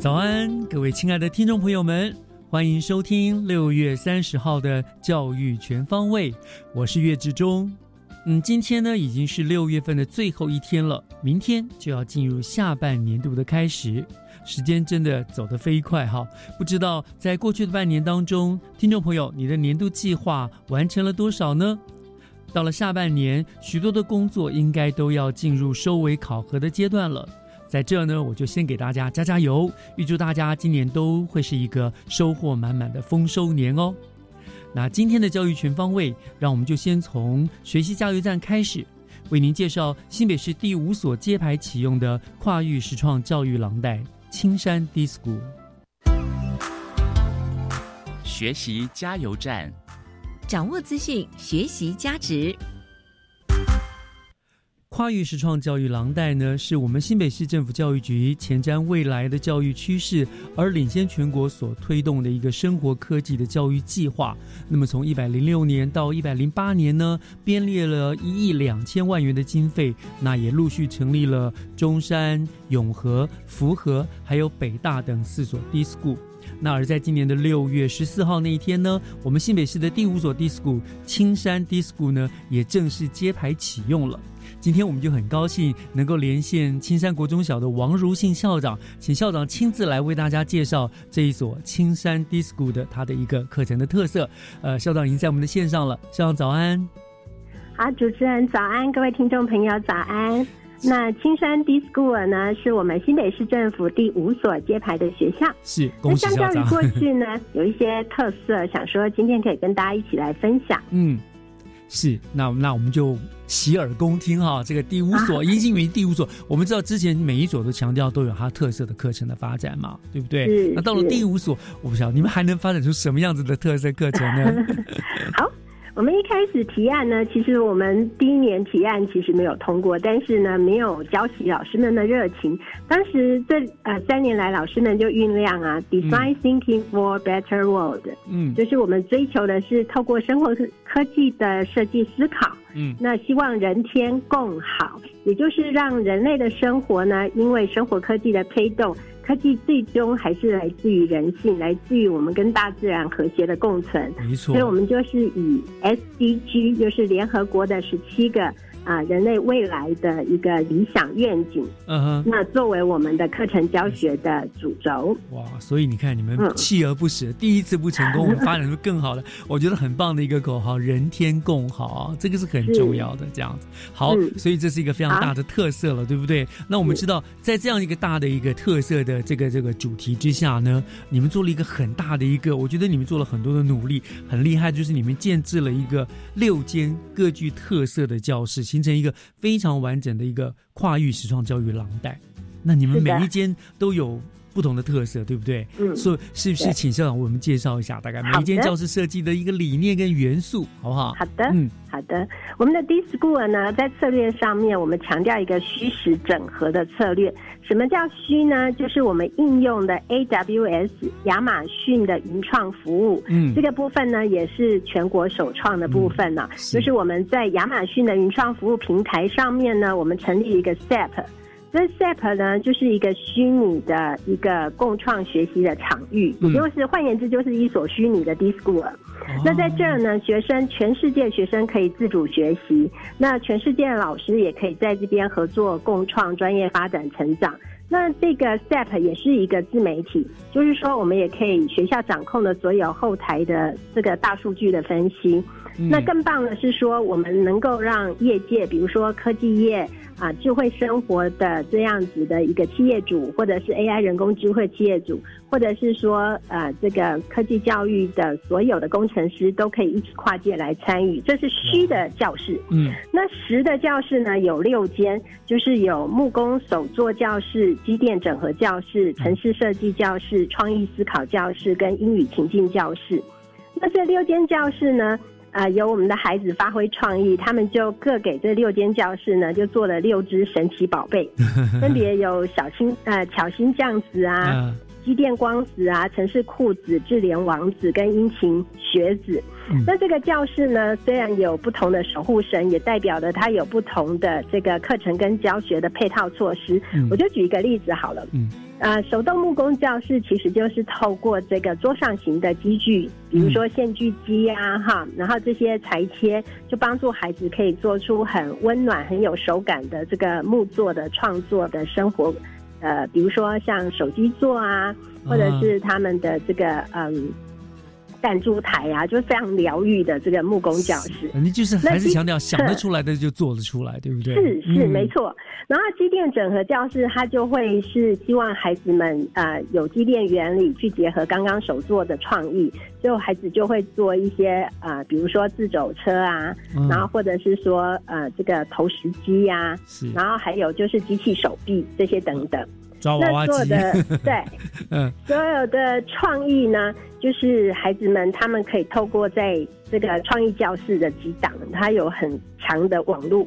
早安，各位亲爱的听众朋友们，欢迎收听六月三十号的教育全方位。我是岳志忠。嗯，今天呢已经是六月份的最后一天了，明天就要进入下半年度的开始，时间真的走得飞快哈。不知道在过去的半年当中，听众朋友，你的年度计划完成了多少呢？到了下半年，许多的工作应该都要进入收尾考核的阶段了。在这呢，我就先给大家加加油，预祝大家今年都会是一个收获满满的丰收年哦。那今天的教育全方位，让我们就先从学习加油站开始，为您介绍新北市第五所揭牌启用的跨域实创教育廊带——青山 D School。学习加油站，掌握资讯，学习加值。跨域实创教育廊带呢，是我们新北市政府教育局前瞻未来的教育趋势而领先全国所推动的一个生活科技的教育计划。那么从一百零六年到一百零八年呢，编列了一亿两千万元的经费，那也陆续成立了中山、永和、福和还有北大等四所 D School。那而在今年的六月十四号那一天呢，我们新北市的第五所 D School 青山 D School 呢，也正式揭牌启用了。今天我们就很高兴能够连线青山国中小的王如信校长，请校长亲自来为大家介绍这一所青山 D School 的它的一个课程的特色。呃，校长已经在我们的线上了，校长早安。好，主持人早安，各位听众朋友早安。那青山 D School 呢，是我们新北市政府第五所揭牌的学校。是，恭喜校长。过去呢，有一些特色，想说今天可以跟大家一起来分享。嗯。是，那那我们就洗耳恭听哈。这个第五所，英新云第五所，我们知道之前每一所都强调都有它特色的课程的发展嘛，对不对？那到了第五所，我不晓得你们还能发展出什么样子的特色课程呢？好。我们一开始提案呢，其实我们第一年提案其实没有通过，但是呢，没有浇熄老师们的热情。当时这呃三年来，老师们就酝酿啊，design thinking for better world，嗯，就是我们追求的是透过生活科技的设计思考，嗯，那希望人天共好，也就是让人类的生活呢，因为生活科技的推动。科技最终还是来自于人性，来自于我们跟大自然和谐的共存。没错，所以我们就是以 SDG，就是联合国的十七个。啊，人类未来的一个理想愿景，嗯哼，那作为我们的课程教学的主轴，哇，所以你看，你们锲而不舍，第一次不成功，我们发展出更好的，我觉得很棒的一个口号，人天共好，这个是很重要的，这样子。好，所以这是一个非常大的特色了，对不对？那我们知道，在这样一个大的一个特色的这个这个主题之下呢，你们做了一个很大的一个，我觉得你们做了很多的努力，很厉害，就是你们建制了一个六间各具特色的教室。形成一个非常完整的一个跨域实创教育廊带，那你们每一间都有不同的特色，对不对？嗯，所以是不是请校长为我们介绍一下，大概每一间教室设计的一个理念跟元素，好不好？好的，嗯，好的。我们的 D School 呢，在策略上面，我们强调一个虚实整合的策略。什么叫虚呢？就是我们应用的 AWS 亚马逊的云创服务，嗯，这个部分呢也是全国首创的部分呢。就是我们在亚马逊的云创服务平台上面呢，我们成立一个 SAP 这 SAP 呢，就是一个虚拟的一个共创学习的场域，也就是换言之，就是一所虚拟的 D School。那在这儿呢，学生全世界学生可以自主学习，那全世界的老师也可以在这边合作共创专业发展成长。那这个 SAP 也是一个自媒体，就是说我们也可以学校掌控的所有后台的这个大数据的分析。那更棒的是说，我们能够让业界，比如说科技业。啊，智慧生活的这样子的一个企业主，或者是 AI 人工智慧企业主，或者是说呃这个科技教育的所有的工程师都可以一起跨界来参与。这是虚的教室，嗯，那实的教室呢有六间，就是有木工手作教室、机电整合教室、城市设计教室、创意思考教室跟英语情境教室。那这六间教室呢？啊，由我们的孩子发挥创意，他们就各给这六间教室呢，就做了六只神奇宝贝，分别有小青呃巧心酱子啊，机电光子啊，城市裤子、智联王子跟殷勤学子。那这个教室呢，虽然有不同的守护神，也代表了它有不同的这个课程跟教学的配套措施。我就举一个例子好了。呃，手动木工教室其实就是透过这个桌上型的机具，比如说线锯机啊，哈，然后这些裁切，就帮助孩子可以做出很温暖、很有手感的这个木作的创作的生活。呃，比如说像手机座啊，或者是他们的这个嗯。弹珠台啊，就是非常疗愈的这个木工教室。你就是还是强调想得出来的就做得出来，对不对？是是没错。然后机电整合教室，它就会是希望孩子们呃有机电原理去结合刚刚手做的创意，最后孩子就会做一些呃，比如说自走车啊，然后或者是说呃这个投石机呀，然后还有就是机器手臂这些等等。那做的 对，嗯，所有的创意呢，就是孩子们他们可以透过在这个创意教室的几档，它有很强的网络，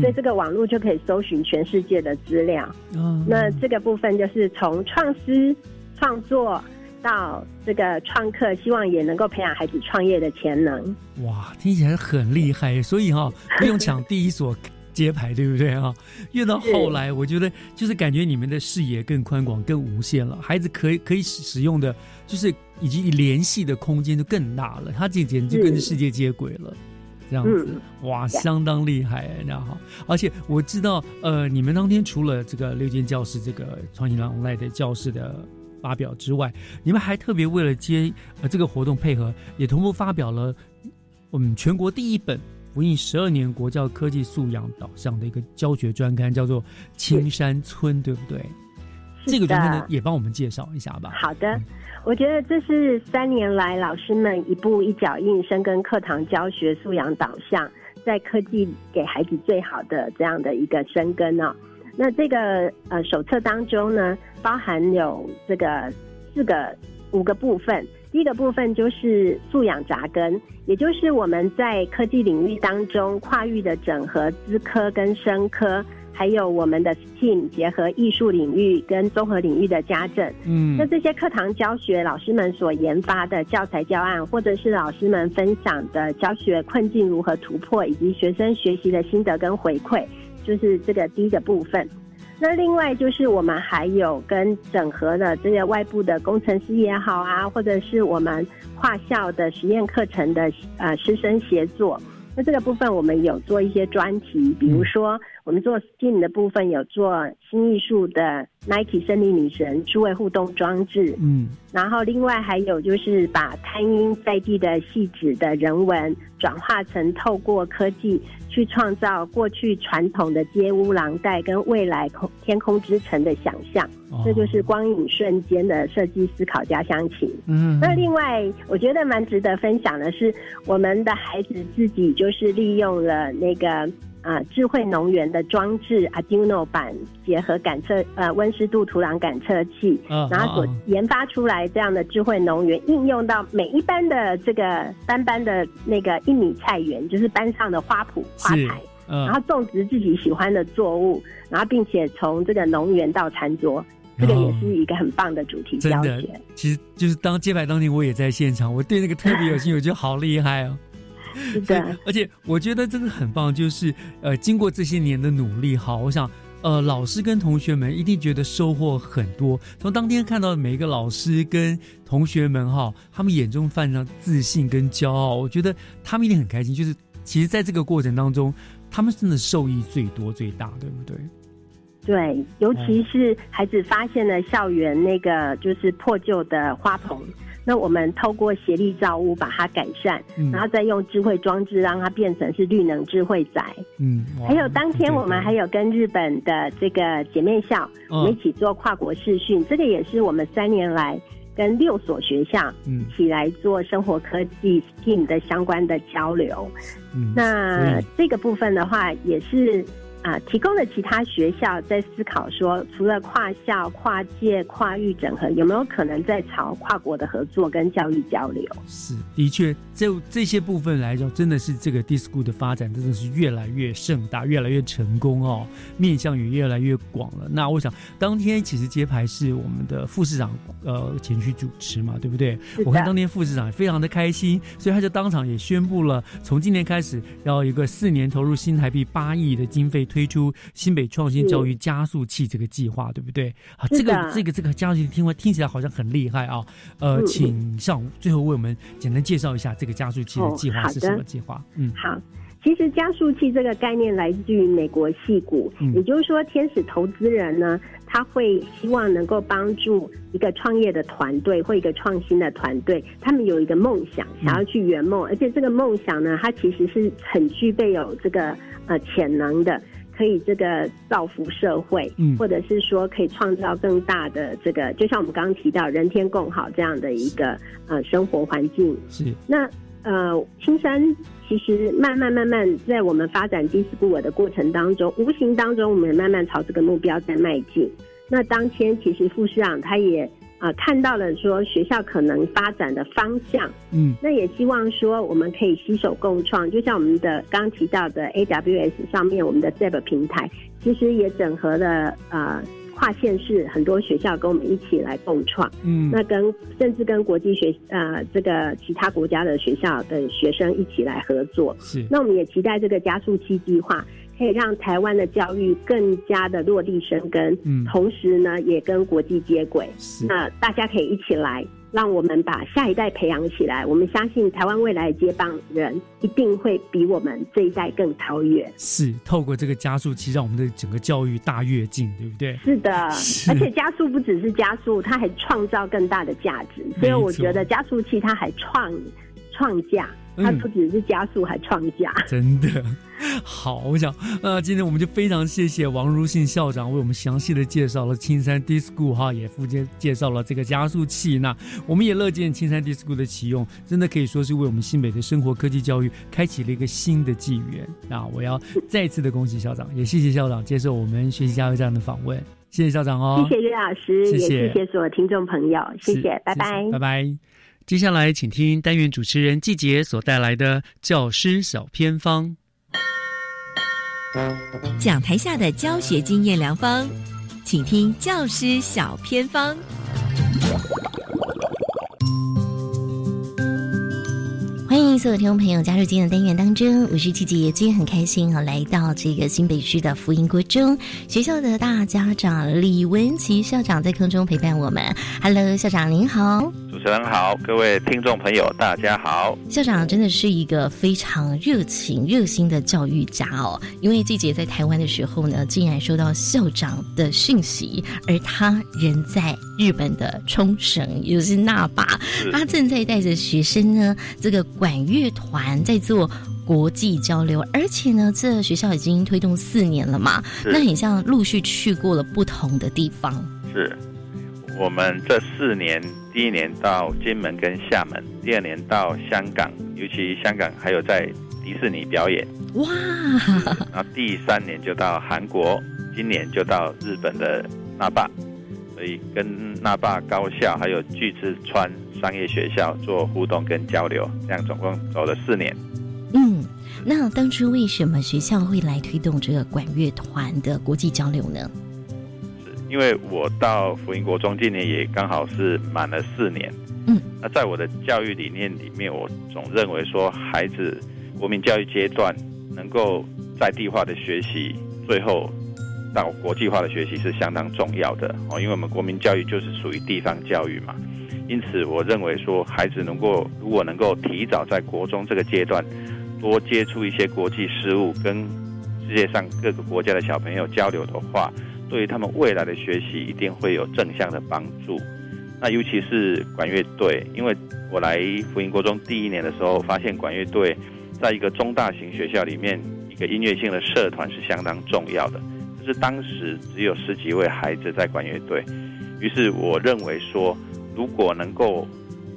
所以这个网络就可以搜寻全世界的资料。嗯，那这个部分就是从创思创作到这个创客，希望也能够培养孩子创业的潜能。哇，听起来很厉害，所以哈，不用抢第一所。接牌对不对啊？越到后来，我觉得就是感觉你们的视野更宽广、更无限了。孩子可以可以使用的，就是以及联系的空间就更大了。他这简直就跟世界接轨了，这样子哇，相当厉害，那好。而且我知道，呃，你们当天除了这个六间教室这个创新浪赖的教室的发表之外，你们还特别为了接呃这个活动配合，也同步发表了我们全国第一本。福印十二年国教科技素养导向的一个教学专刊，叫做《青山村》，对不对？这个专刊也帮我们介绍一下吧。好的，我觉得这是三年来老师们一步一脚印深耕课堂教学素养导向，在科技给孩子最好的这样的一个深耕哦。那这个呃手册当中呢，包含有这个四个五个部分。第一个部分就是素养扎根，也就是我们在科技领域当中跨域的整合资科跟生科，还有我们的 STEAM 结合艺术领域跟综合领域的家政。嗯，那这些课堂教学老师们所研发的教材教案，或者是老师们分享的教学困境如何突破，以及学生学习的心得跟回馈，就是这个第一个部分。那另外就是我们还有跟整合的这些外部的工程师也好啊，或者是我们跨校的实验课程的呃师生协作。那这个部分我们有做一些专题，比如说我们做 STEAM 的部分有做新艺术的 Nike 胜利女神数位互动装置，嗯，然后另外还有就是把滩音在地的细致的人文转化成透过科技。去创造过去传统的街屋廊带跟未来空天空之城的想象，这就是光影瞬间的设计思考加乡情。嗯，那另外我觉得蛮值得分享的是，我们的孩子自己就是利用了那个。啊，智慧农园的装置 Arduino 版结合感测呃温湿度土壤感测器，然后所研发出来这样的智慧农园，应用到每一班的这个班班的那个一米菜园，就是班上的花圃花台，然后种植自己喜欢的作物，然后并且从这个农园到餐桌，这个也是一个很棒的主题教学。其实就是当揭牌当天，我也在现场，我对那个特别有兴趣，我觉得好厉害哦。对，而且我觉得真的很棒，就是呃，经过这些年的努力，哈，我想呃，老师跟同学们一定觉得收获很多。从当天看到每一个老师跟同学们哈，他们眼中泛上自信跟骄傲，我觉得他们一定很开心。就是其实在这个过程当中，他们真的受益最多最大，对不对？对，尤其是孩子发现了校园那个就是破旧的花棚。那我们透过协力造屋把它改善，然后再用智慧装置让它变成是绿能智慧宅。嗯，还有当天我们还有跟日本的这个姐妹校，我们一起做跨国视讯，这个也是我们三年来跟六所学校一起来做生活科技 STEAM 的相关的交流。嗯，那这个部分的话也是。啊，提供了其他学校在思考说，除了跨校、跨界、跨域整合，有没有可能在朝跨国的合作跟教育交流？是，的确，就这些部分来说，真的是这个 DISCO 的发展真的是越来越盛大，越来越成功哦，面向也越来越广了。那我想，当天其实揭牌是我们的副市长呃前去主持嘛，对不对？我看当天副市长也非常的开心，所以他就当场也宣布了，从今年开始要一个四年投入新台币八亿的经费。推出新北创新教育加速器这个计划，对不对？啊，这个这个这个加速器听完听起来好像很厉害啊。呃，请上最后为我们简单介绍一下这个加速器的计划是什么计划？嗯，好。其实加速器这个概念来自于美国戏股，也就是说，天使投资人呢，他会希望能够帮助一个创业的团队或一个创新的团队，他们有一个梦想，想要去圆梦，而且这个梦想呢，它其实是很具备有这个呃潜能的。可以这个造福社会，嗯，或者是说可以创造更大的这个，就像我们刚刚提到人天共好这样的一个呃生活环境。是那呃青山其实慢慢慢慢在我们发展迪斯布尔的过程当中，无形当中我们慢慢朝这个目标在迈进。那当天其实副市长他也。啊，看到了说学校可能发展的方向，嗯，那也希望说我们可以携手共创，就像我们的刚提到的 AWS 上面，我们的 ZEB 平台，其实也整合了呃跨县市很多学校跟我们一起来共创，嗯，那跟甚至跟国际学呃这个其他国家的学校的学生一起来合作，是，那我们也期待这个加速器计划。可以让台湾的教育更加的落地生根，嗯，同时呢，也跟国际接轨。那大家可以一起来，让我们把下一代培养起来。我们相信台湾未来的接棒人一定会比我们这一代更超越。是透过这个加速器，让我们的整个教育大跃进，对不对？是的，而且加速不只是加速，它还创造更大的价值。所以我觉得加速器它还创创价。它不只是加速，还创价。真的好，我想，呃，今天我们就非常谢谢王如信校长为我们详细的介绍了青山 DISCO 哈，也附介介绍了这个加速器。那我们也乐见青山 DISCO 的启用，真的可以说是为我们新北的生活科技教育开启了一个新的纪元。那我要再次的恭喜校长，也谢谢校长接受我们学习加油站的访问。谢谢校长哦，谢谢岳老师，也谢谢所有听众朋友，谢谢，拜拜，拜拜。接下来，请听单元主持人季杰所带来的教师小偏方，讲台下的教学经验良方，请听教师小偏方。欢迎所有听众朋友加入今天的单元当中，我是季姐，今天很开心啊，来到这个新北市的福音国中学校的大家长李文琪校长在空中陪伴我们。Hello，校长您好。主持人好，各位听众朋友，大家好。校长真的是一个非常热情、热心的教育家哦。因为季姐在台湾的时候呢，竟然收到校长的讯息，而他人在日本的冲绳，也就是那霸，他正在带着学生呢，这个管乐团在做国际交流，而且呢，这学校已经推动四年了嘛，那很像陆续去过了不同的地方。是。我们这四年，第一年到金门跟厦门，第二年到香港，尤其香港还有在迪士尼表演。哇！然后第三年就到韩国，今年就到日本的那霸，所以跟那霸高校还有巨之川商业学校做互动跟交流，这样总共走了四年。嗯，那当初为什么学校会来推动这个管乐团的国际交流呢？因为我到福音国中今年也刚好是满了四年，嗯，那在我的教育理念里面，我总认为说孩子国民教育阶段能够在地化的学习，最后到国际化的学习是相当重要的哦，因为我们国民教育就是属于地方教育嘛。因此，我认为说，孩子能够如果能够提早在国中这个阶段多接触一些国际事务，跟世界上各个国家的小朋友交流的话，对于他们未来的学习一定会有正向的帮助。那尤其是管乐队，因为我来福音国中第一年的时候，发现管乐队在一个中大型学校里面，一个音乐性的社团是相当重要的。就是当时只有十几位孩子在管乐队，于是我认为说。如果能够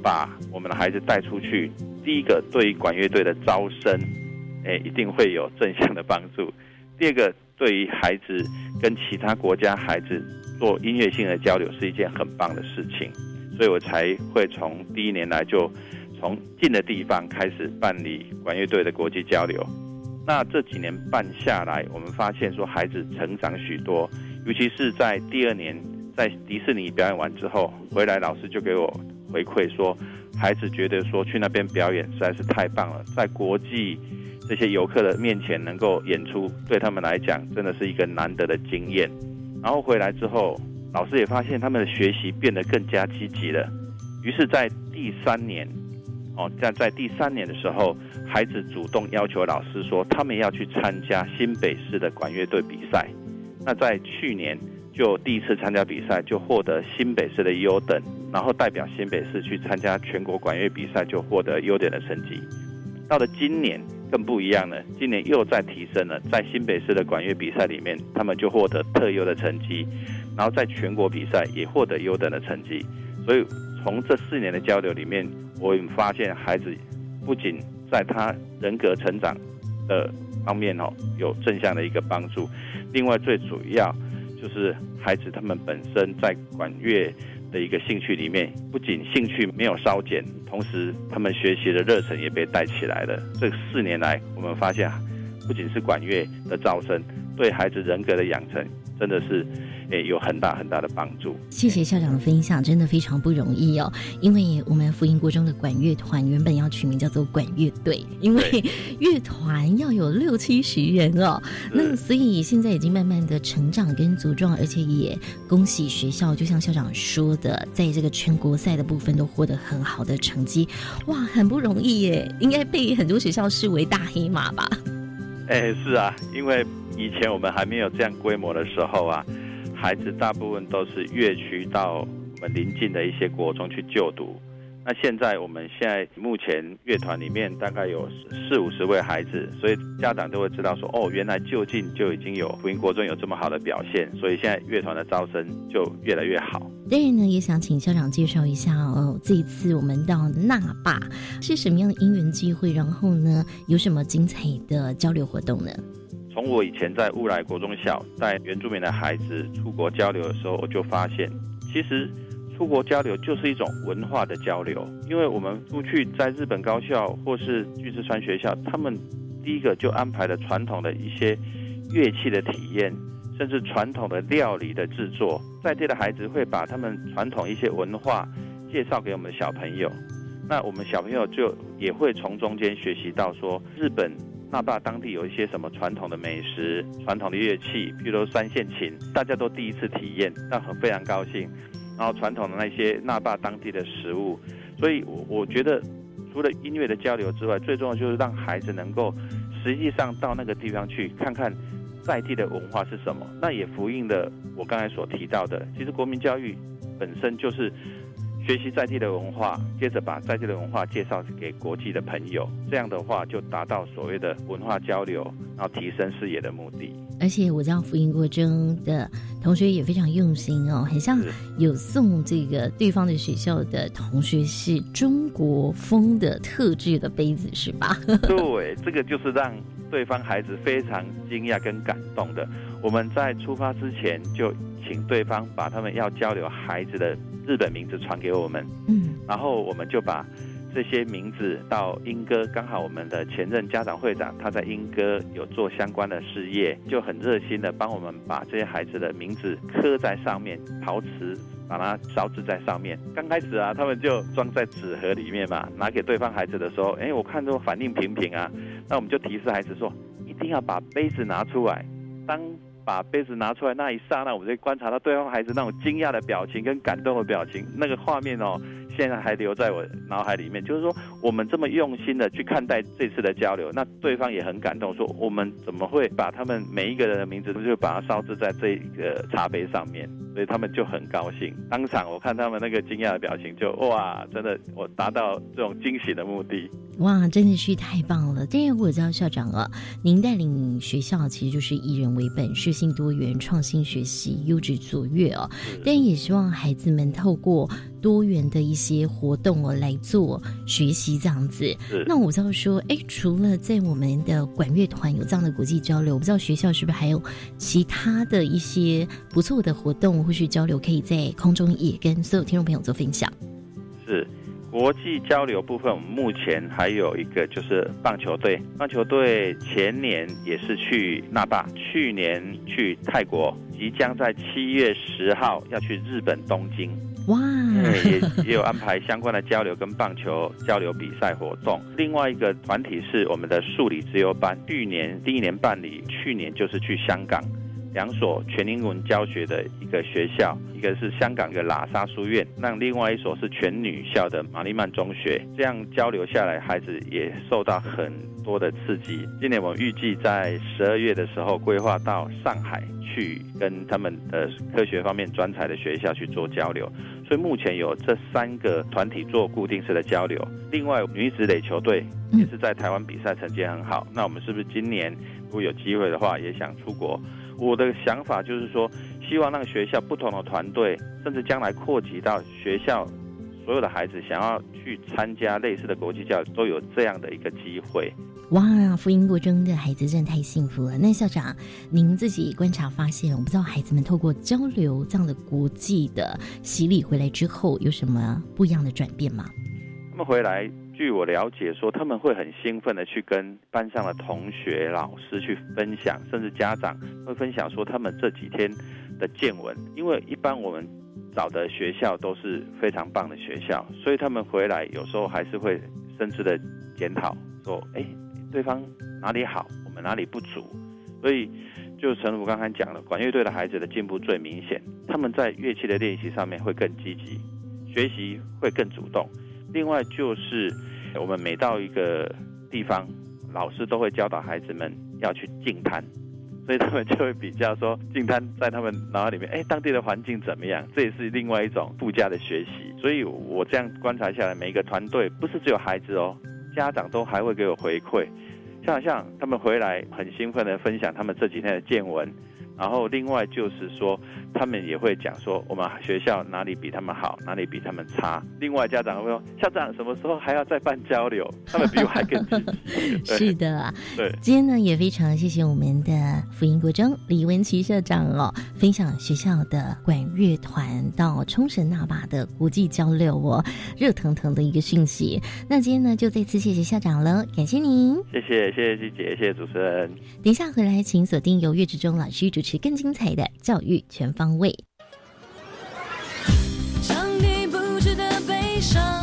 把我们的孩子带出去，第一个对于管乐队的招生，哎，一定会有正向的帮助；第二个，对于孩子跟其他国家孩子做音乐性的交流，是一件很棒的事情。所以我才会从第一年来就从近的地方开始办理管乐队的国际交流。那这几年办下来，我们发现说孩子成长许多，尤其是在第二年。在迪士尼表演完之后回来，老师就给我回馈说，孩子觉得说去那边表演实在是太棒了，在国际这些游客的面前能够演出，对他们来讲真的是一个难得的经验。然后回来之后，老师也发现他们的学习变得更加积极了。于是，在第三年，哦，在在第三年的时候，孩子主动要求老师说，他们要去参加新北市的管乐队比赛。那在去年。就第一次参加比赛，就获得新北市的优等，然后代表新北市去参加全国管乐比赛，就获得优点的成绩。到了今年更不一样了，今年又再提升了，在新北市的管乐比赛里面，他们就获得特优的成绩，然后在全国比赛也获得优等的成绩。所以从这四年的交流里面，我们发现孩子不仅在他人格成长的方面哦有正向的一个帮助，另外最主要。就是孩子他们本身在管乐的一个兴趣里面，不仅兴趣没有稍减，同时他们学习的热忱也被带起来了。这四年来，我们发现，不仅是管乐的招生，对孩子人格的养成，真的是。诶，有很大很大的帮助。谢谢校长的分享，真的非常不容易哦。因为我们福音国中的管乐团原本要取名叫做管乐队，因为 乐团要有六七十人哦。那所以现在已经慢慢的成长跟茁壮，而且也恭喜学校，就像校长说的，在这个全国赛的部分都获得很好的成绩。哇，很不容易耶，应该被很多学校视为大黑马吧？哎，是啊，因为以前我们还没有这样规模的时候啊。孩子大部分都是乐区到我们邻近的一些国中去就读。那现在我们现在目前乐团里面大概有四五十位孩子，所以家长都会知道说，哦，原来就近就已经有福音国中有这么好的表现，所以现在乐团的招生就越来越好。当然呢，也想请校长介绍一下哦，这一次我们到那霸是什么样的因缘机会，然后呢，有什么精彩的交流活动呢？从我以前在乌来国中小带原住民的孩子出国交流的时候，我就发现，其实出国交流就是一种文化的交流。因为我们出去在日本高校或是巨石川学校，他们第一个就安排了传统的一些乐器的体验，甚至传统的料理的制作。在地的孩子会把他们传统一些文化介绍给我们的小朋友，那我们小朋友就也会从中间学习到说日本。那霸当地有一些什么传统的美食、传统的乐器，譬如三线琴，大家都第一次体验，那很非常高兴。然后传统的那些那霸当地的食物，所以我我觉得，除了音乐的交流之外，最重要就是让孩子能够实际上到那个地方去看看在地的文化是什么。那也呼应了我刚才所提到的，其实国民教育本身就是。学习在地的文化，接着把在地的文化介绍给国际的朋友，这样的话就达到所谓的文化交流，然后提升视野的目的。而且我知道福音国中的同学也非常用心哦，很像有送这个对方的学校的同学是中国风的特制的杯子，是吧？对，这个就是让对方孩子非常惊讶跟感动的。我们在出发之前就请对方把他们要交流孩子的。日本名字传给我们，嗯，然后我们就把这些名字到英歌，刚好我们的前任家长会长他在英歌有做相关的事业，就很热心的帮我们把这些孩子的名字刻在上面，陶瓷把它烧制在上面。刚开始啊，他们就装在纸盒里面嘛，拿给对方孩子的时候，哎，我看到反应平平啊，那我们就提示孩子说，一定要把杯子拿出来，当把杯子拿出来那一刹那，我就观察到对方孩子那种惊讶的表情跟感动的表情，那个画面哦，现在还留在我脑海里面。就是说，我们这么用心的去看待这次的交流，那对方也很感动，说我们怎么会把他们每一个人的名字都，就把它烧制在这个茶杯上面，所以他们就很高兴。当场我看他们那个惊讶的表情，就哇，真的我达到这种惊喜的目的。哇，真的是太棒了！但是我知道校长啊，您带领学校其实就是以人为本，适性多元，创新学习，优质卓越哦。但也希望孩子们透过多元的一些活动哦来做学习，这样子。那我知道说，哎，除了在我们的管乐团有这样的国际交流，我不知道学校是不是还有其他的一些不错的活动或是交流，可以在空中也跟所有听众朋友做分享。是。国际交流部分，我们目前还有一个就是棒球队。棒球队前年也是去那霸，去年去泰国，即将在七月十号要去日本东京。哇！也也有安排相关的交流跟棒球交流比赛活动。另外一个团体是我们的数理自由班，去年第一年办理，去年就是去香港。两所全英文教学的一个学校，一个是香港的喇沙书院，那另外一所是全女校的玛丽曼中学。这样交流下来，孩子也受到很多的刺激。今年我们预计在十二月的时候规划到上海去，跟他们的科学方面专才的学校去做交流。所以目前有这三个团体做固定式的交流。另外，女子垒球队也是在台湾比赛成绩很好。那我们是不是今年如果有机会的话，也想出国？我的想法就是说，希望那个学校不同的团队，甚至将来扩及到学校所有的孩子，想要去参加类似的国际教育，都有这样的一个机会。哇，福音国中的孩子真的太幸福了。那校长，您自己观察发现，我不知道孩子们透过交流这样的国际的洗礼回来之后，有什么不一样的转变吗？他们回来。据我了解，说他们会很兴奋的去跟班上的同学、老师去分享，甚至家长会分享说他们这几天的见闻。因为一般我们找的学校都是非常棒的学校，所以他们回来有时候还是会深挚的检讨，说：“哎，对方哪里好，我们哪里不足。”所以，就陈如刚才讲了，管乐队的孩子的进步最明显，他们在乐器的练习上面会更积极，学习会更主动。另外就是，我们每到一个地方，老师都会教导孩子们要去静滩，所以他们就会比较说静滩在他们脑海里面，哎，当地的环境怎么样？这也是另外一种附加的学习。所以我这样观察下来，每一个团队不是只有孩子哦，家长都还会给我回馈，像像他们回来很兴奋的分享他们这几天的见闻。然后另外就是说，他们也会讲说，我们学校哪里比他们好，哪里比他们差。另外家长会说，校长什么时候还要再办交流？他们比我还更积极。是的，对。今天呢，也非常谢谢我们的福音国中李文琪社长哦，分享学校的管乐团到冲绳那霸的国际交流哦，热腾腾的一个讯息。那今天呢，就再次谢谢校长了，感谢您。谢谢谢谢季姐，谢谢主持人。等一下回来，请锁定由岳志忠老师主。是更精彩的教育全方位。是漫长的黑夜，特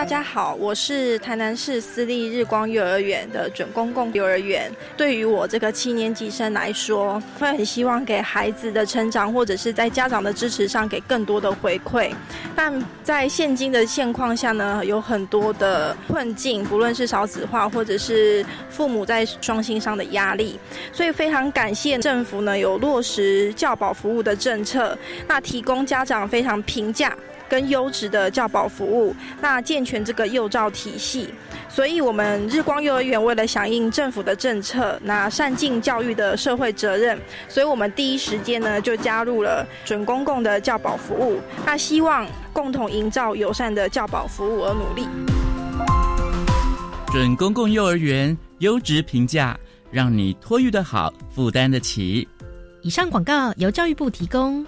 大家好，我是台南市私立日光幼儿园的准公共幼儿园。对于我这个七年级生来说，会很希望给孩子的成长，或者是在家长的支持上给更多的回馈。但在现今的现况下呢，有很多的困境，不论是少子化，或者是父母在双薪上的压力，所以非常感谢政府呢有落实教保服务的政策，那提供家长非常平价。跟优质的教保服务，那健全这个幼教体系，所以我们日光幼儿园为了响应政府的政策，那善尽教育的社会责任，所以我们第一时间呢就加入了准公共的教保服务，那希望共同营造友善的教保服务而努力。准公共幼儿园优质评价，让你托育的好，负担得起。以上广告由教育部提供。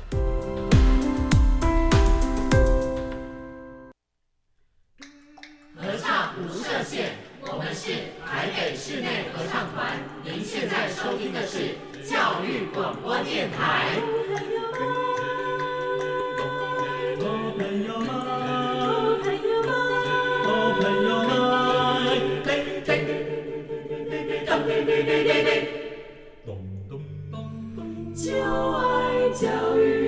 教育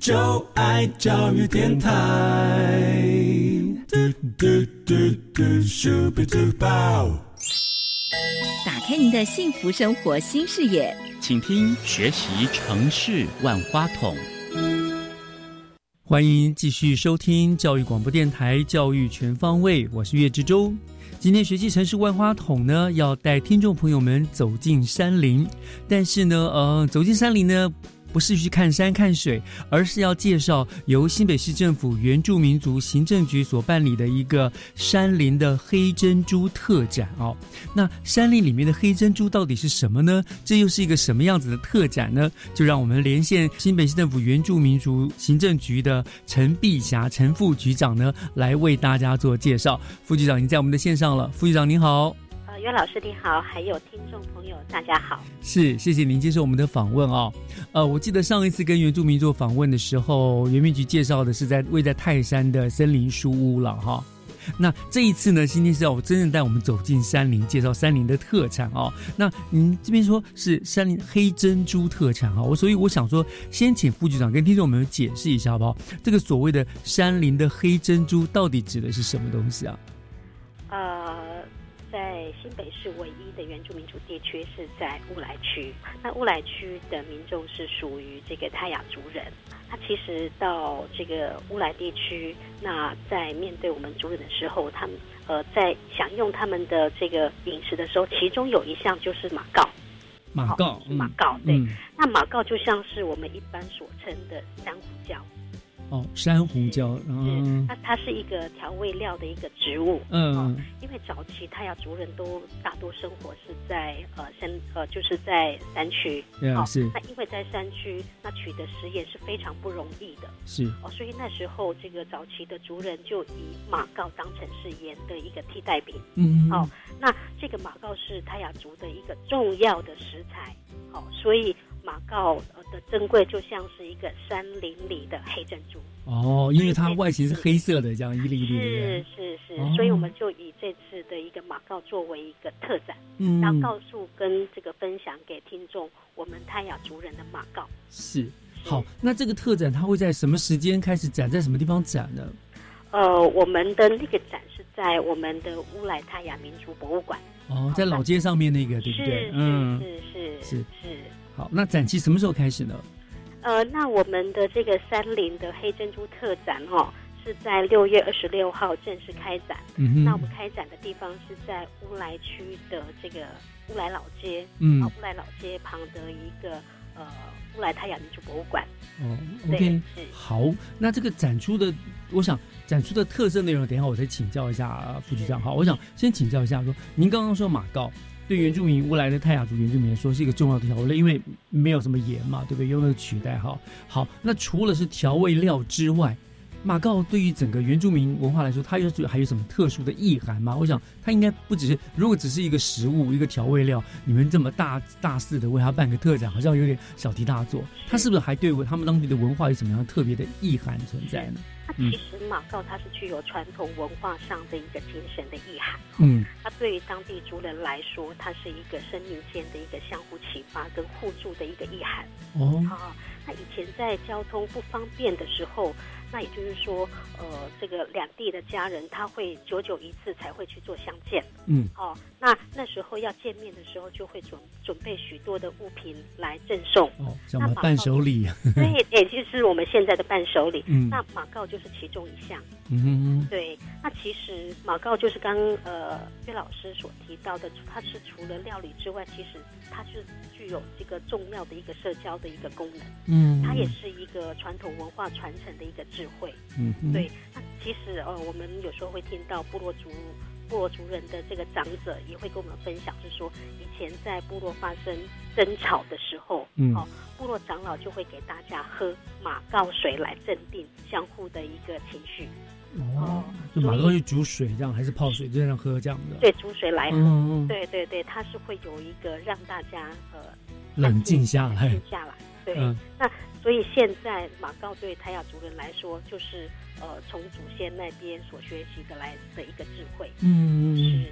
电台嘟嘟嘟嘟嘟嘟嘟。打开您的幸福生活新视野，请听学习城市万花筒。欢迎继续收听教育广播电台《教育全方位》，我是岳志忠。今天学习城市万花筒呢，要带听众朋友们走进山林，但是呢，呃，走进山林呢。不是去看山看水，而是要介绍由新北市政府原住民族行政局所办理的一个山林的黑珍珠特展哦。那山林里面的黑珍珠到底是什么呢？这又是一个什么样子的特展呢？就让我们连线新北市政府原住民族行政局的陈碧霞陈副局长呢，来为大家做介绍。副局长已经在我们的线上了，副局长您好。袁老师你好，还有听众朋友大家好，是谢谢您接受我们的访问哦。呃，我记得上一次跟原住民做访问的时候，原民局介绍的是在位在泰山的森林书屋了哈。那这一次呢，今天是要真正带我们走进山林，介绍山林的特产哦。那您这边说是山林黑珍珠特产哈，我所以我想说，先请副局长跟听众朋友解释一下好不好？这个所谓的山林的黑珍珠到底指的是什么东西啊？呃。在新北市唯一的原住民族地区是在乌来区，那乌来区的民众是属于这个泰雅族人。他其实到这个乌来地区，那在面对我们族人的时候，他们呃在享用他们的这个饮食的时候，其中有一项就是马告。马告，马告，对。那马告就像是我们一般所称的珊瑚礁。哦，珊瑚礁，嗯，它它是一个调味料的一个植物，嗯，因为早期泰雅族人都大多生活是在呃山呃就是在山区，啊是，那因为在山区，那取得食盐是非常不容易的，是。哦，所以那时候这个早期的族人就以马告当成是盐的一个替代品，嗯，哦，那这个马告是泰雅族的一个重要的食材，好，所以。马告的珍贵就像是一个山林里的黑珍珠哦，因为它外形是黑色的，这样一粒一粒的。是是是，所以我们就以这次的一个马告作为一个特展，嗯，然后告诉跟这个分享给听众，我们泰雅族人的马告是好。那这个特展它会在什么时间开始展，在什么地方展呢？呃，我们的那个展是在我们的乌来泰雅民族博物馆哦，在老街上面那个，对不对？嗯，是是是是。好，那展期什么时候开始呢？呃，那我们的这个三林的黑珍珠特展哈，是在六月二十六号正式开展。嗯哼那我们开展的地方是在乌来区的这个乌来老街，嗯啊，乌来老街旁的一个呃乌来太阳民族博物馆。哦，OK，是好，那这个展出的，我想展出的特色内容，等一下我再请教一下呃副局长。好，我想先请教一下说，您刚刚说马告对原住民乌来的泰雅族原住民来说是一个重要的调味料，因为没有什么盐嘛，对不对？用那个取代哈。好，那除了是调味料之外，马告对于整个原住民文化来说，它有还有什么特殊的意涵吗？我想它应该不只是，如果只是一个食物、一个调味料，你们这么大大肆的为它办个特展，好像有点小题大做。它是不是还对他们当地的文化有什么样特别的意涵存在呢？它其实马告它是具有传统文化上的一个精神的意涵。嗯，它对于当地族人来说，它是一个生命间的一个相互启发跟互助的一个意涵。哦，啊，那以前在交通不方便的时候，那也就是说，呃，这个两地的家人他会久久一次才会去做相见。嗯，哦，那那时候要见面的时候，就会准准备许多的物品来赠送。哦，什么伴手礼。对，也就是我们现在的伴手礼。嗯那马告就是其中一项。嗯哼哼，对，那其实马告就是刚呃岳老师所提到的，它是除了料理之外，其实它是具有这个重要的一个社交的一个功能。嗯它也是一个传统文化传承的一个智慧。嗯哼对，那其实呃，我们有时候会听到部落族部落族人的这个长者也会跟我们分享，是说以前在部落发生争吵的时候，嗯哦，部落长老就会给大家喝马告水来镇定相互的一个情绪。哦，就马上去煮水这样，还是泡水这样喝这样的？对，煮水来喝。对对对，它是会有一个让大家呃冷静下来冷静下来。对，嗯那所以现在马告对泰雅族人来说，就是呃从祖先那边所学习的来的一个智慧。嗯。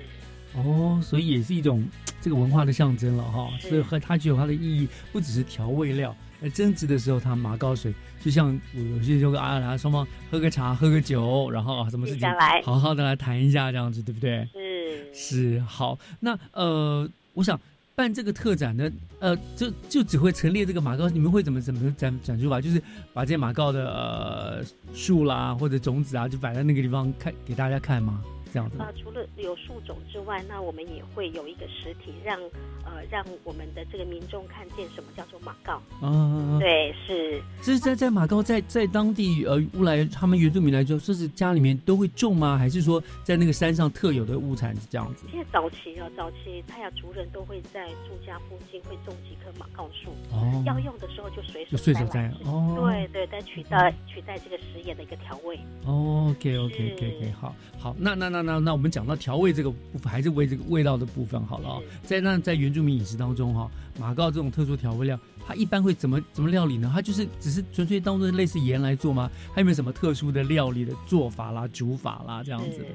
哦，所以也是一种这个文化的象征了哈，所以和它具有它的意义，不只是调味料。在争执的时候，他马高水就像我有些就啊，然后双方喝个茶，喝个酒，然后啊，什么事情好好的来谈一下，这样子对不对？是是好。那呃，我想办这个特展呢，呃，就就只会陈列这个马告，你们会怎么怎么展展出吧？就是把这些马告的树啦或者种子啊，就摆在那个地方看给大家看吗？这样子吗？呃，除了有树种之外，那我们也会有一个实体让，呃让我们的这个民众看见什么叫做马告。啊，对，是这是在在马告在在当地呃乌来他们原住民来说，这是家里面都会种吗？还是说在那个山上特有的物产是这样子？其实早期啊，早期泰雅族人都会在住家附近会种几棵马告树，哦要用的时候就随手就随手摘哦对对，再取代取代这个食盐的一个调味。哦，OK OK OK OK，好好，那那那那那那我们讲到调味这个部分，还是为这个味道的部分好了哦。在那在原住民饮食当中哈、马告这种特殊调味料，它一般会怎么怎么料理呢？它就是只是纯粹当做类似盐来做吗？还有没有什么特殊的料理的做法啦、煮法啦这样子的？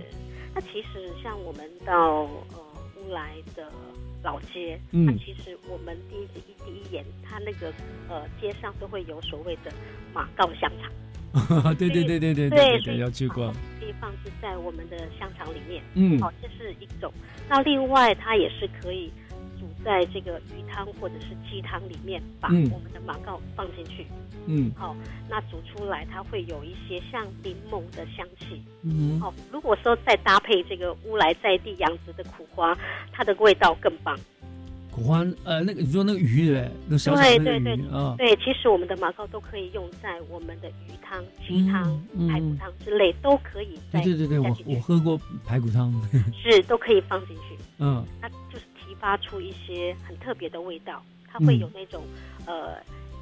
那其实像我们到呃乌来的老街，嗯那其实我们第一第一第一眼，它那个呃街上都会有所谓的马告香肠。对对对对对对对，要去过。可以放置在我们的香肠里面，嗯，好这是一种。那另外，它也是可以煮在这个鱼汤或者是鸡汤里面，把我们的马告放进去，嗯，好，那煮出来它会有一些像柠檬的香气，嗯，好，如果说再搭配这个乌来在地养殖的苦瓜，它的味道更棒。苦花呃，那个你说那个鱼对不对？那小小对的那对对个鱼啊，对，其实我们的马膏都可以用在我们的鱼汤、鸡汤、嗯排骨汤之类，都可以在对对对对，我我喝过排骨汤，是都可以放进去。嗯。它就是提发出一些很特别的味道，它会有那种、呃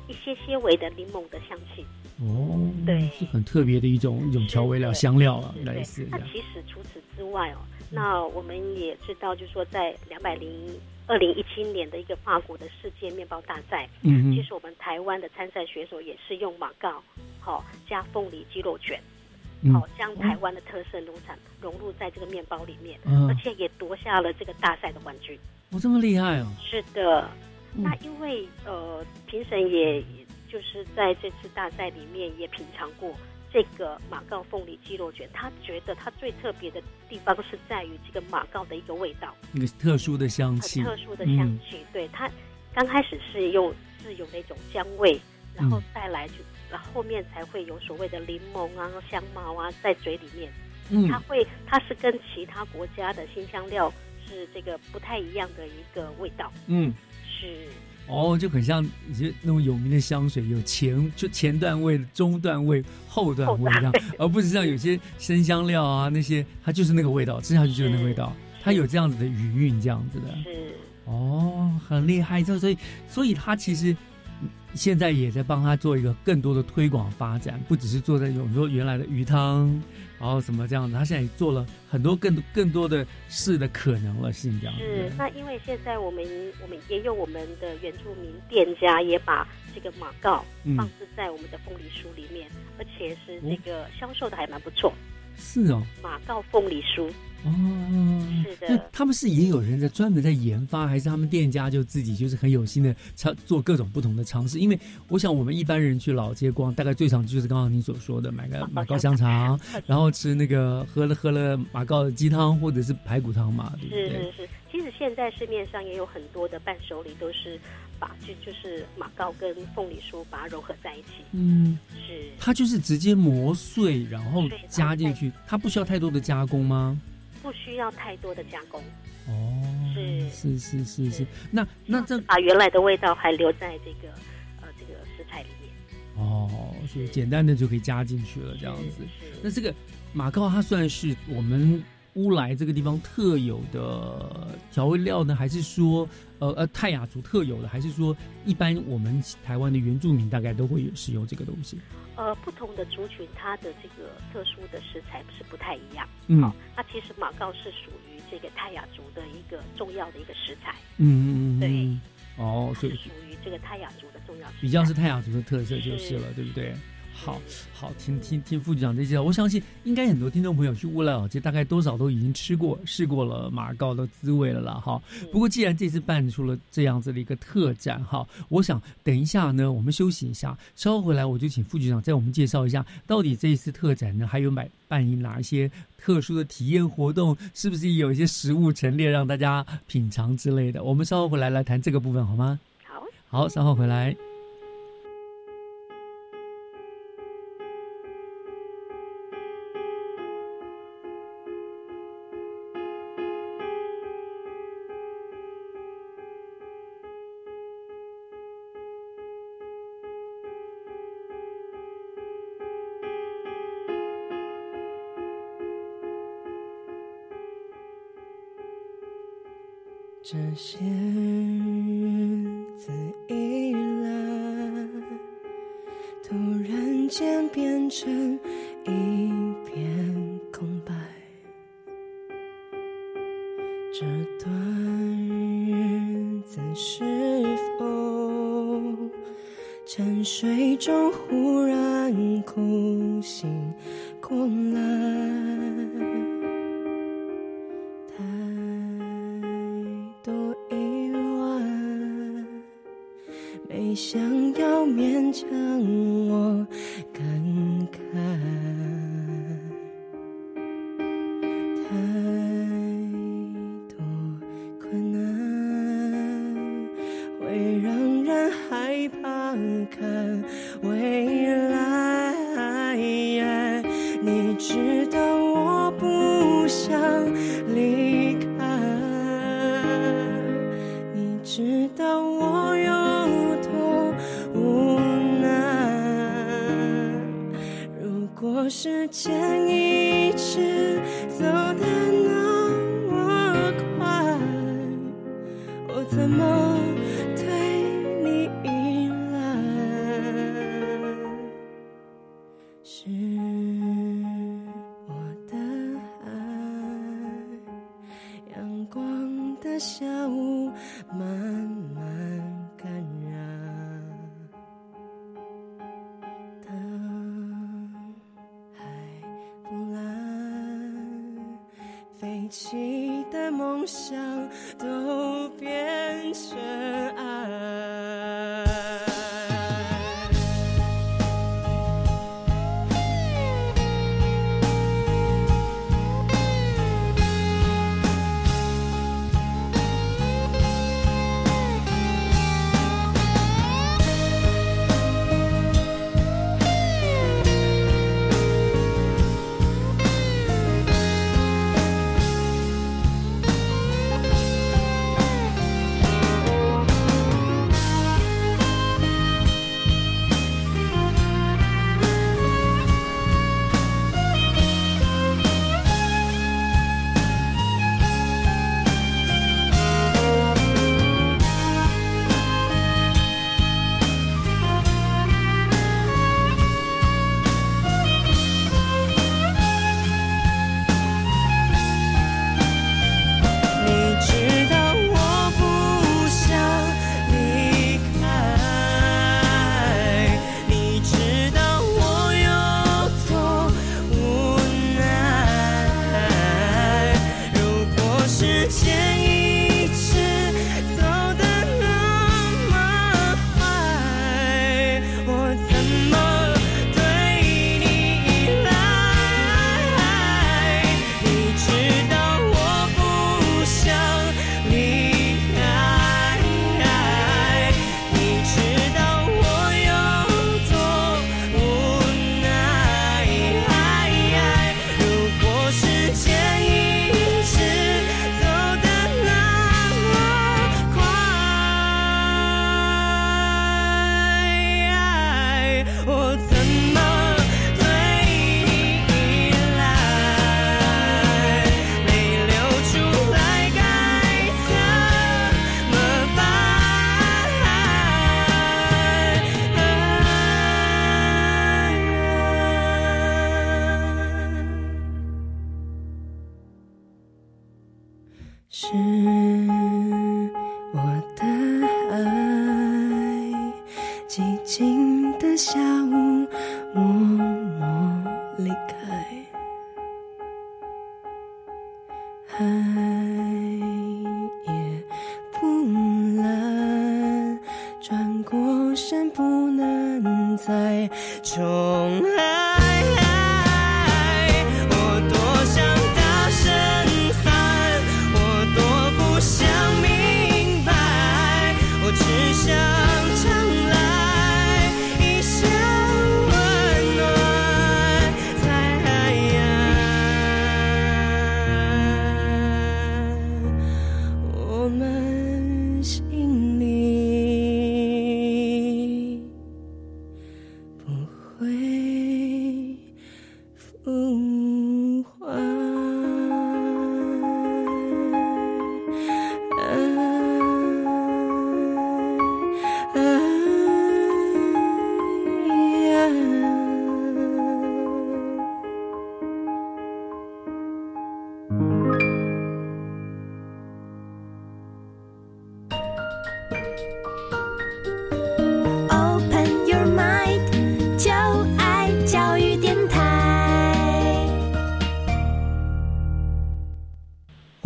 一些些微的柠檬的香气。哦，对。是很特别的一种一种调味料香料啊，是对。类似，那其实除此之外哦，那我们也知道，就是说在两百零二零一七年的一个法国的世界面包大赛，嗯其实我们台湾的参赛选手也是用马告，好、加凤梨鸡肉卷。嗯。好、将台湾的特色农产融入在这个面包里面，嗯。而且也夺下了这个大赛的冠军。哦，这么厉害哦！是的，嗯。那因为呃，评审也就是在这次大赛里面也品尝过这个马告凤梨鸡肉卷，他觉得它最特别的地方是在于这个马告的一个味道，那个特殊的香气，很特殊的香嗯气。对它刚开始是用是有那种姜味，然后嗯再来就然后后面才会有所谓的柠檬啊、香茅啊在嘴里面。嗯，它会，它是跟其他国家的新香料是这个不太一样的一个味道。嗯，是。哦，就很像一些那种有名的香水，有前就前段味、中段位、后段位这样，而不是像有些生香料啊那些，它就是那个味道，吃下去就是那个味道，它有这样子的余韵，这样子的。是。哦，很厉害，就所以所以它其实现在也在帮他做一个更多的推广发展，不只是做在有说原来的鱼汤，然后什么这样子，他现在也做了很多更更多的事的可能了，是这样。是，那因为现在我们我们也有我们的原住民店家也把这个马告放置在我们的凤梨酥里面，而且是这个销售的还蛮不错。是哦，马告凤梨酥。哦，是的，那他们是也有人在专门在研发，还是他们店家就自己就是很有心的尝做各种不同的尝试？因为我想我们一般人去老街逛，大概最常就是刚刚你所说的买个马告香肠，然后吃那个喝了喝了马告的鸡汤或者是排骨汤嘛，对不对？是是是，其实现在市面上也有很多的伴手礼都是把就就是马告跟凤梨酥把它融合在一起。嗯，是，它就是直接磨碎然后加进去，它不需要太多的加工吗？不需要太多的加工。哦，是。是是是是，那那这把原来的味道还留在这个呃这个食材里面。哦，所以简单的就可以加进去了，这样子。那这个马告它算是我们乌来这个地方特有的调味料呢，还是说呃呃泰雅族特有的，还是说一般我们台湾的原住民大概都会使用这个东西？呃，不同的族群，它的这个特殊的食材是不太一样。嗯，那其实马告是属于这个泰雅族的一个重要的一个食材。嗯嗯嗯，对。哦，所以属于这个泰雅族的重要，比较是泰雅族的特色就是了，对不对？好好听听听副局长这介绍，我相信应该很多听众朋友去乌来老街，大概多少都已经吃过试过了马告的滋味了啦。哈，不过既然这次办出了这样子的一个特展，哈，我想等一下呢，我们休息一下，稍后回来我就请副局长再我们介绍一下，到底这一次特展呢，还有买办一哪一些特殊的体验活动，是不是有一些食物陈列让大家品尝之类的？我们稍后回来来谈这个部分好吗？好，好，稍后回来。这些日子以来，突然间变成一起的梦想都变成爱。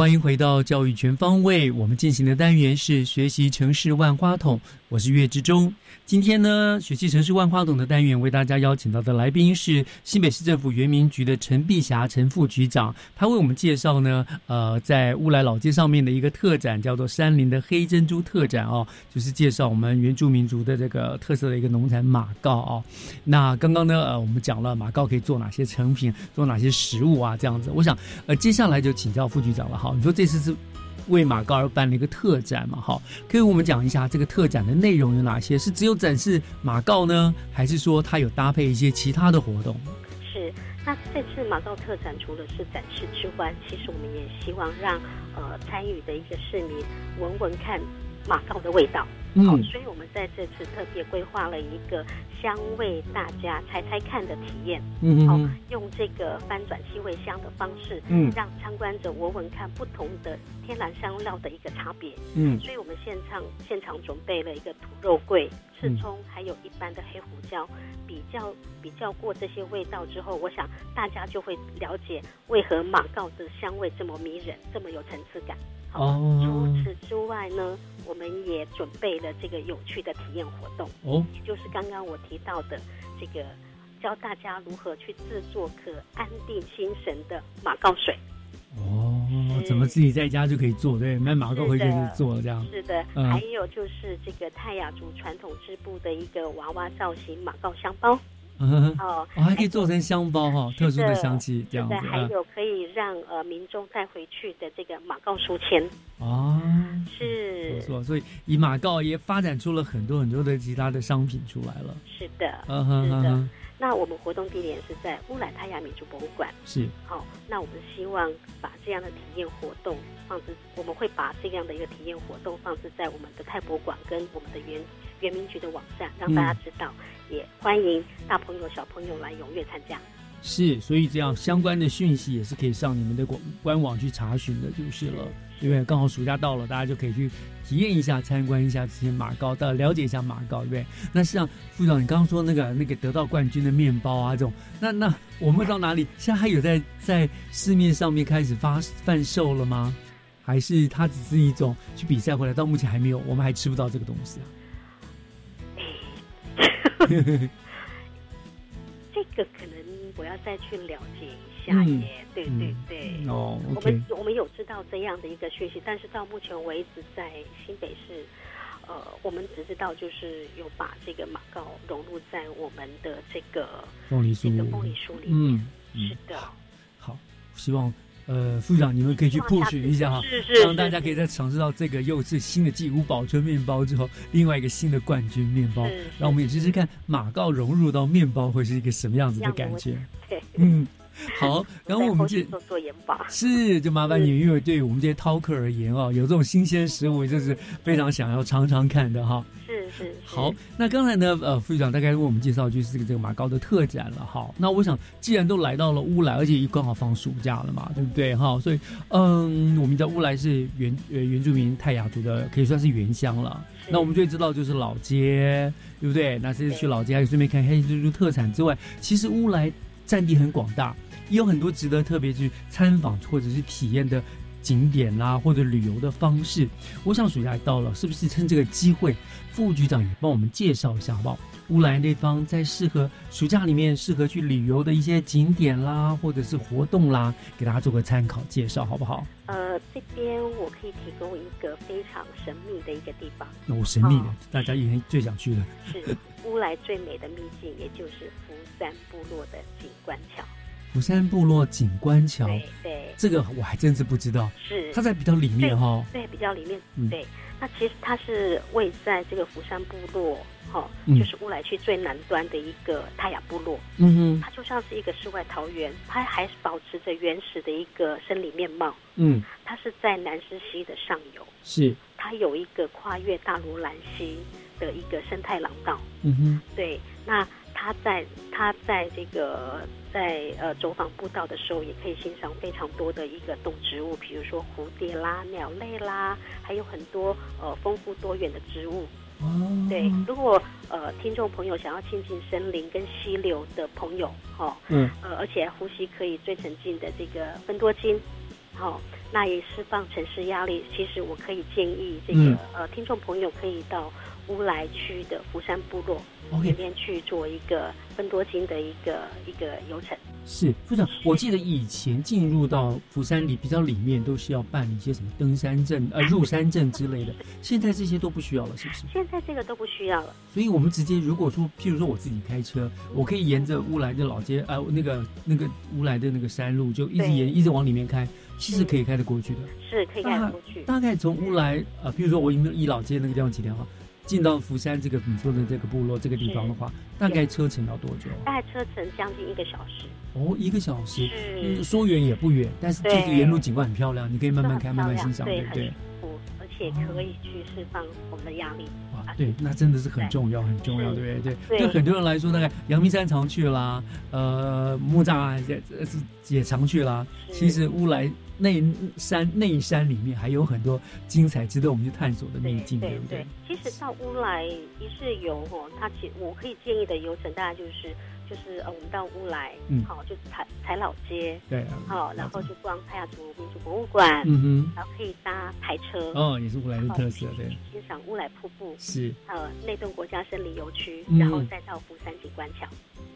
欢迎回到教育全方位，我们进行的单元是学习城市万花筒。我是岳志忠。今天呢，学习城市万花筒的单元为大家邀请到的来宾是新北市政府原民局的陈碧霞陈副局长，他为我们介绍呢，呃，在乌来老街上面的一个特展，叫做“山林的黑珍珠”特展哦，就是介绍我们原住民族的这个特色的一个农产马告哦。那刚刚呢，呃，我们讲了马告可以做哪些成品，做哪些食物啊，这样子。我想，呃，接下来就请教副局长了哈。你说这次是？为马告而办了一个特展嘛，哈，可以我们讲一下这个特展的内容有哪些？是只有展示马告呢，还是说它有搭配一些其他的活动？是，那这次马告特展除了是展示之外，其实我们也希望让呃参与的一些市民闻闻看马告的味道。嗯，所以我们在这次特别规划了一个香味大家猜猜看的体验。嗯嗯，用这个翻转气味香的方式，嗯，让参观者闻闻看不同的天然香料的一个差别。嗯，所以我们现场现场准备了一个土肉桂、刺葱，还有一般的黑胡椒，比较比较过这些味道之后，我想大家就会了解为何马告的香味这么迷人，这么有层次感。哦，除此之外呢，我们也准备了这个有趣的体验活动哦，也就是刚刚我提到的这个教大家如何去制作可安定心神的马告水。哦，怎么自己在家就可以做？对，买马告回去就做这样。是的，还有就是这个泰雅族传统织布的一个娃娃造型马告香包。嗯哦，还可以做成香包哈，特殊的香气这样子。还有可以让呃民众带回去的这个马告书签哦，是，不错。所以以马告也发展出了很多很多的其他的商品出来了。是的，是的。那我们活动地点是在乌来泰雅民族博物馆。是，好，那我们希望把这样的体验活动放置，我们会把这样的一个体验活动放置在我们的泰博馆跟我们的原原民局的网站，让大家知道。也欢迎大朋友小朋友来踊跃参加。是，所以这样相关的讯息也是可以上你们的官官网去查询的，就是了。因为刚好暑假到了，大家就可以去体验一下、参观一下这些马糕，到了解一下马糕，对不对？那像副长，你刚刚说那个那个得到冠军的面包啊，这种，那那我们到哪里？现在还有在在市面上面开始发贩售了吗？还是它只是一种去比赛回来？到目前还没有，我们还吃不到这个东西啊。这个可能我要再去了解一下耶，对对对。哦，我们我们有知道这样的一个讯息，但是到目前为止，在新北市，呃，我们只知道就是有把这个马告融入在我们的这个凤梨酥、这个凤梨酥里面。嗯，是的。好，希望。呃，副长，你们可以去 push 一下哈，让大家可以在尝试到这个又是新的继五保春面包之后，另外一个新的冠军面包，让我们也试试看马告融入到面包会是一个什么样子的感觉。对，嗯，好，然后我们就做做研发，是就麻烦你，因为对于我们这些饕客而言哦，有这种新鲜食物就是非常想要尝尝看的哈。是是。好，那刚才呢，呃，副局长大概为我们介绍就是这个这个马高的特展了。哈，那我想既然都来到了乌来，而且刚好放暑假了嘛，对不对？哈，所以嗯，我们的乌来是原呃原住民泰雅族的，可以算是原乡了。那我们最知道就是老街，对不对？那这次去老街，还顺便看黑珍珠特产之外，其实乌来占地很广大，也有很多值得特别去参访或者是体验的景点啦，或者旅游的方式。我想暑假到了，是不是趁这个机会，副局长也帮我们介绍一下好不好？乌来那方在适合暑假里面适合去旅游的一些景点啦，或者是活动啦，给大家做个参考介绍，好不好？呃，这边我可以提供一个非常神秘的一个地方。那我神秘的，大家以前最想去的。是乌来最美的秘境，也就是福山部落的景观桥。福山部落景观桥，对，这个我还真是不知道。是它在比较里面哈，对，比较里面，对。那其实它是位在这个福山部落，哈，就是乌来区最南端的一个泰雅部落。嗯哼，它就像是一个世外桃源，它还是保持着原始的一个生理面貌。嗯，它是在南势溪的上游，是它有一个跨越大罗兰溪的一个生态廊道。嗯哼，对，那。他在他在这个在呃走访步道的时候，也可以欣赏非常多的一个动植物，比如说蝴蝶啦、鸟类啦，还有很多呃丰富多元的植物。哦，对，如果呃听众朋友想要亲近森林跟溪流的朋友，哈，嗯，呃，而且呼吸可以最沉静的这个芬多金，好，那也释放城市压力。其实我可以建议这个呃听众朋友可以到乌来区的福山部落。那边去做一个分多金的一个一个游程。是副长，我记得以前进入到福山里比较里面，都是要办理一些什么登山证、呃入山证之类的。现在这些都不需要了，是不是？现在这个都不需要了。所以我们直接，如果说，譬如说我自己开车，我可以沿着乌来的老街，呃，那个那个乌来的那个山路，就一直沿一直往里面开，其实可以开得过去的。是可以开得过去。大概从乌来，呃，譬如说我一老街那个地方几天哈？进到福山这个你说的这个部落这个地方的话，大概车程要多久？大概车程将近一个小时。哦，一个小时，嗯说远也不远，但是就是沿路景观很漂亮，你可以慢慢开，慢慢欣赏，对不对？而且可以去释放我们的压力。哇，对，那真的是很重要，很重要，对不对？对，对很多人来说，大概阳明山常去啦，呃，木栅也也常去啦。其实乌来。内山内山里面还有很多精彩值得我们去探索的秘境，对不对？其实到乌来一日游哦，它其我可以建议的游程大概就是就是呃，我们到乌来，嗯，好，就踩踩老街，对，好，然后就逛泰雅族民族博物馆，嗯哼，然后可以搭台车，哦，也是乌来的特色，对，欣赏乌来瀑布，是，呃，内洞国家森林游区，然后再到福山景观桥，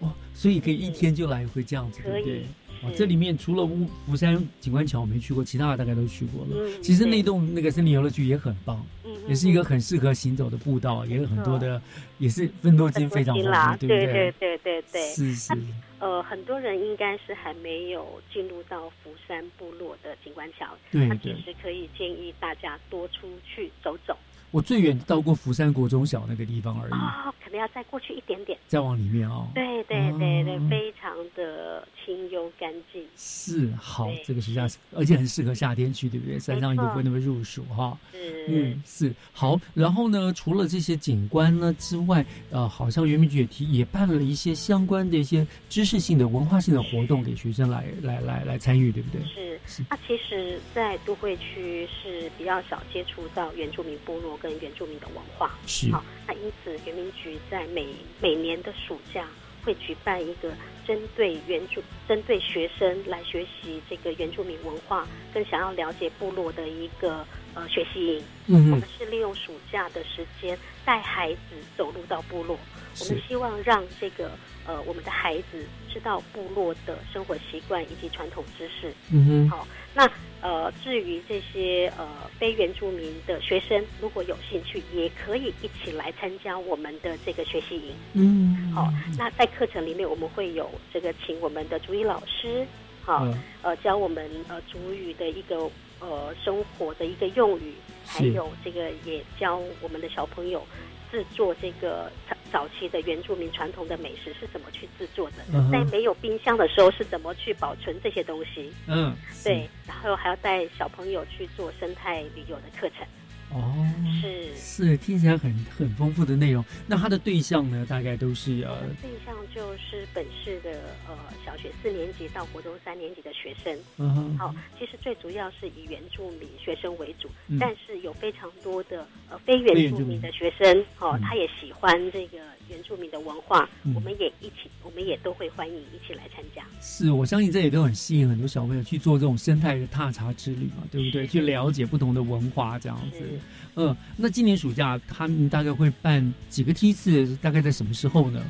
哇，所以可以一天就来回这样子，可以。哦，这里面除了乌福山景观桥我没去过，其他的大概都去过了。其实那栋那个森林游乐区也很棒，嗯也是一个很适合行走的步道，也有很多的，也是分多金非常丰富，对不对？对对对对是是。呃，很多人应该是还没有进入到福山部落的景观桥，对，他其实可以建议大家多出去走走。我最远到过福山国中小那个地方而已。哦，可能要再过去一点点，再往里面哦。对对对对，非常的清幽干净。是好，这个暑假而且很适合夏天去，对不对？山上也不会那么入暑哈。是，嗯，是好。然后呢，除了这些景观呢之外，呃，好像原民局也提也办了一些相关的一些知识性的、文化性的活动，给学生来来来来参与，对不对？是是。那其实，在都会区是比较少接触到原住民部落。跟原住民的文化是好，那因此原民局在每每年的暑假会举办一个针对原住针对学生来学习这个原住民文化，更想要了解部落的一个呃学习营。嗯我们是利用暑假的时间带孩子走入到部落，我们希望让这个呃我们的孩子知道部落的生活习惯以及传统知识。嗯哼，好，那。呃，至于这些呃非原住民的学生，如果有兴趣，也可以一起来参加我们的这个学习营。嗯，好，那在课程里面，我们会有这个请我们的主语老师，好，呃，教我们呃主语的一个呃生活的一个用语，还有这个也教我们的小朋友。制作这个早期的原住民传统的美食是怎么去制作的？在没有冰箱的时候是怎么去保存这些东西？嗯，对。然后还要带小朋友去做生态旅游的课程。哦，是是，听起来很很丰富的内容。那他的对象呢，大概都是呃，对象就是本市的呃小学四年级到国中三年级的学生。嗯哼，好，其实最主要是以原住民学生为主，但是有非常多的呃非原住民的学生，哦，他也喜欢这个原住民的文化，我们也一起，我们也都会欢迎一起来参加。是我相信这也都很吸引很多小朋友去做这种生态的踏查之旅嘛，对不对？去了解不同的文化这样子。嗯，那今年暑假他们大概会办几个梯次？大概在什么时候呢？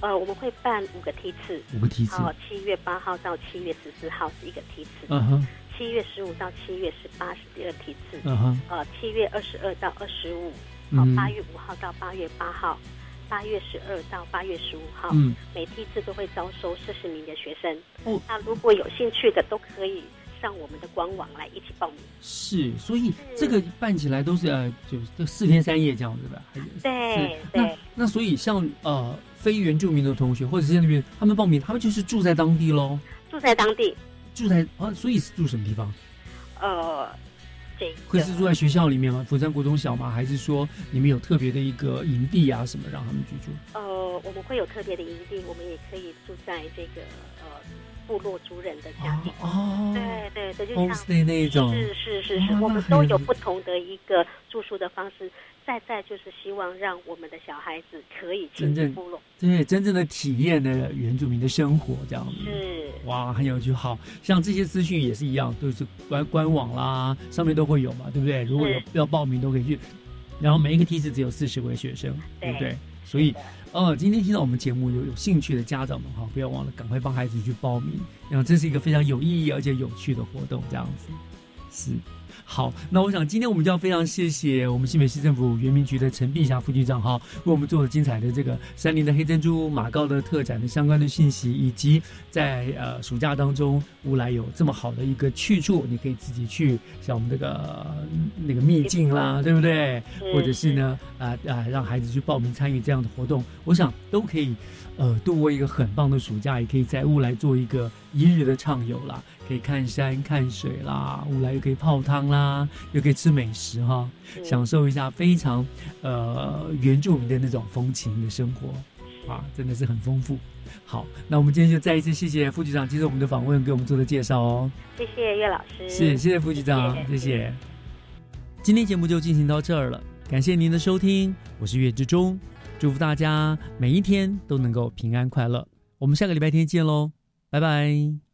呃，我们会办五个梯次，五个梯次。好，七月八号到七月十四号是一个梯次。嗯哼。七月十五到七月十八是第二梯次。嗯哼。呃，七月二十二到二十五，好，八月五号到八月八号，八月十二到八月十五号，嗯，每梯次都会招收四十名的学生。哦。那如果有兴趣的，都可以。上我们的官网来一起报名是，所以这个办起来都是呃，就这四天三夜这样子吧。对对。那所以像呃非原住民的同学或者是那边他们报名，他们就是住在当地喽。住在当地。住在啊，所以是住什么地方？呃，这会是住在学校里面吗？福山国中小吗？还是说你们有特别的一个营地啊什么让他们居住？呃，我们会有特别的营地，我们也可以住在这个呃。部落族人的家庭哦，对对对，就像那一种。是是是是，我们都有不同的一个住宿的方式，再再就是希望让我们的小孩子可以真正部落，对真正的体验的原住民的生活这样子，是。哇，很有趣。好像这些资讯也是一样，都是官官网啦，上面都会有嘛，对不对？如果有要报名都可以去，然后每一个梯次只有四十位学生，对不对？所以。呃，今天听到我们节目有有兴趣的家长们哈，不要忘了赶快帮孩子去报名，然后这是一个非常有意义而且有趣的活动，这样子是。好，那我想今天我们就要非常谢谢我们新北市政府原民局的陈碧霞副局长哈，为我们做了精彩的这个山林的黑珍珠马告的特展的相关的信息，以及在呃暑假当中乌来有这么好的一个去处，你可以自己去像我们这个那个秘境啦，对不对？或者是呢啊啊让孩子去报名参与这样的活动，我想都可以呃度过一个很棒的暑假，也可以在乌来做一个一日的畅游啦。可以看山看水啦，乌来又可以泡汤啦，又可以吃美食哈，享受一下非常呃原住民的那种风情的生活啊，真的是很丰富。好，那我们今天就再一次谢谢副局长接受我们的访问，给我们做的介绍哦。谢谢岳老师，是谢谢副局长，谢谢。今天节目就进行到这儿了，感谢您的收听，我是岳志忠，祝福大家每一天都能够平安快乐。我们下个礼拜天见喽，拜拜。